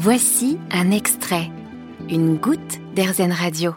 Voici un extrait, une goutte d'Airzen Radio.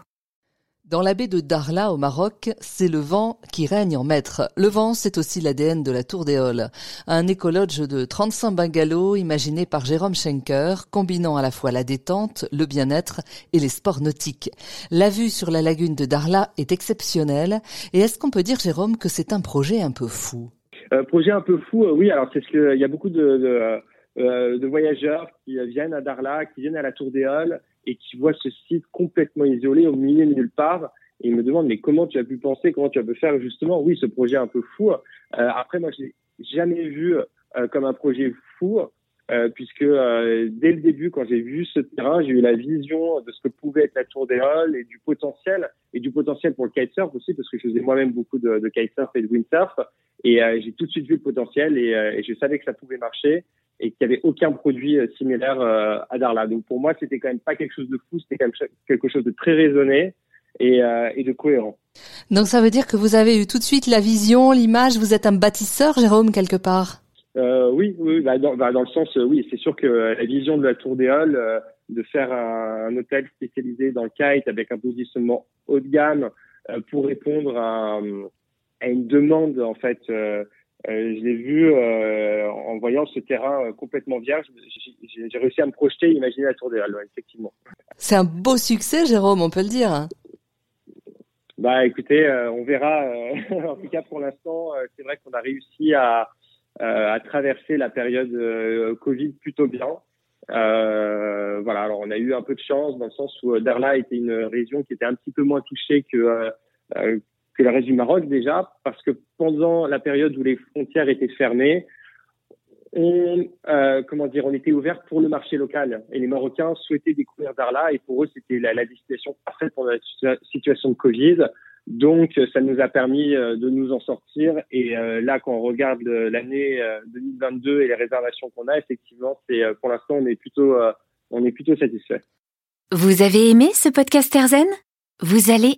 Dans la baie de Darla au Maroc, c'est le vent qui règne en maître. Le vent, c'est aussi l'ADN de la Tour d'Éole, un écologe de 35 bungalows imaginé par Jérôme Schenker, combinant à la fois la détente, le bien-être et les sports nautiques. La vue sur la lagune de Darla est exceptionnelle. Et est-ce qu'on peut dire, Jérôme, que c'est un projet un peu fou? Euh, Projet un peu fou, euh, oui. Alors c'est ce que il y a beaucoup de, de, euh, de voyageurs qui viennent à Darla, qui viennent à la Tour d'Éole et qui voient ce site complètement isolé au milieu de nulle part. Et ils me demandent mais comment tu as pu penser, comment tu as pu faire justement, oui, ce projet un peu fou. Euh, après, moi, je l'ai jamais vu euh, comme un projet fou, euh, puisque euh, dès le début, quand j'ai vu ce terrain, j'ai eu la vision de ce que pouvait être la Tour des et du potentiel, et du potentiel pour le kitesurf aussi, parce que je faisais moi-même beaucoup de, de kitesurf et de windsurf, et euh, j'ai tout de suite vu le potentiel, et, et je savais que ça pouvait marcher et qu'il n'y avait aucun produit euh, similaire euh, à Darla. Donc pour moi, c'était quand même pas quelque chose de fou, c'était quand même quelque chose de très raisonné et, euh, et de cohérent. Donc ça veut dire que vous avez eu tout de suite la vision, l'image, vous êtes un bâtisseur, Jérôme, quelque part? Euh, Oui, oui bah dans, bah dans, le sens, oui, c'est sûr que la vision de la Tour des Halles, euh, de faire un, un, hôtel spécialisé dans le kite avec un positionnement haut de gamme euh, pour répondre à, à, une demande en fait euh, je l'ai vu euh, en voyant ce terrain euh, complètement vierge. J'ai réussi à me projeter, imaginer la Tour des Halles, effectivement. C'est un beau succès, Jérôme, on peut le dire. Hein. Bah, écoutez, on verra. en tout cas, pour l'instant, c'est vrai qu'on a réussi à, à traverser la période Covid plutôt bien. voilà. Alors, on a eu un peu de chance dans le sens où Darla était une région qui était un petit peu moins touchée que que le reste du Maroc déjà, parce que pendant la période où les frontières étaient fermées, on, euh, comment dire, on était ouvert pour le marché local et les Marocains souhaitaient découvrir Darla et pour eux c'était la, la, destination parfaite pour la situation de Covid. Donc ça nous a permis euh, de nous en sortir et euh, là quand on regarde l'année 2022 et les réservations qu'on a, effectivement c'est pour l'instant on est plutôt on est plutôt satisfait. Vous avez aimé ce podcast Erzen Vous allez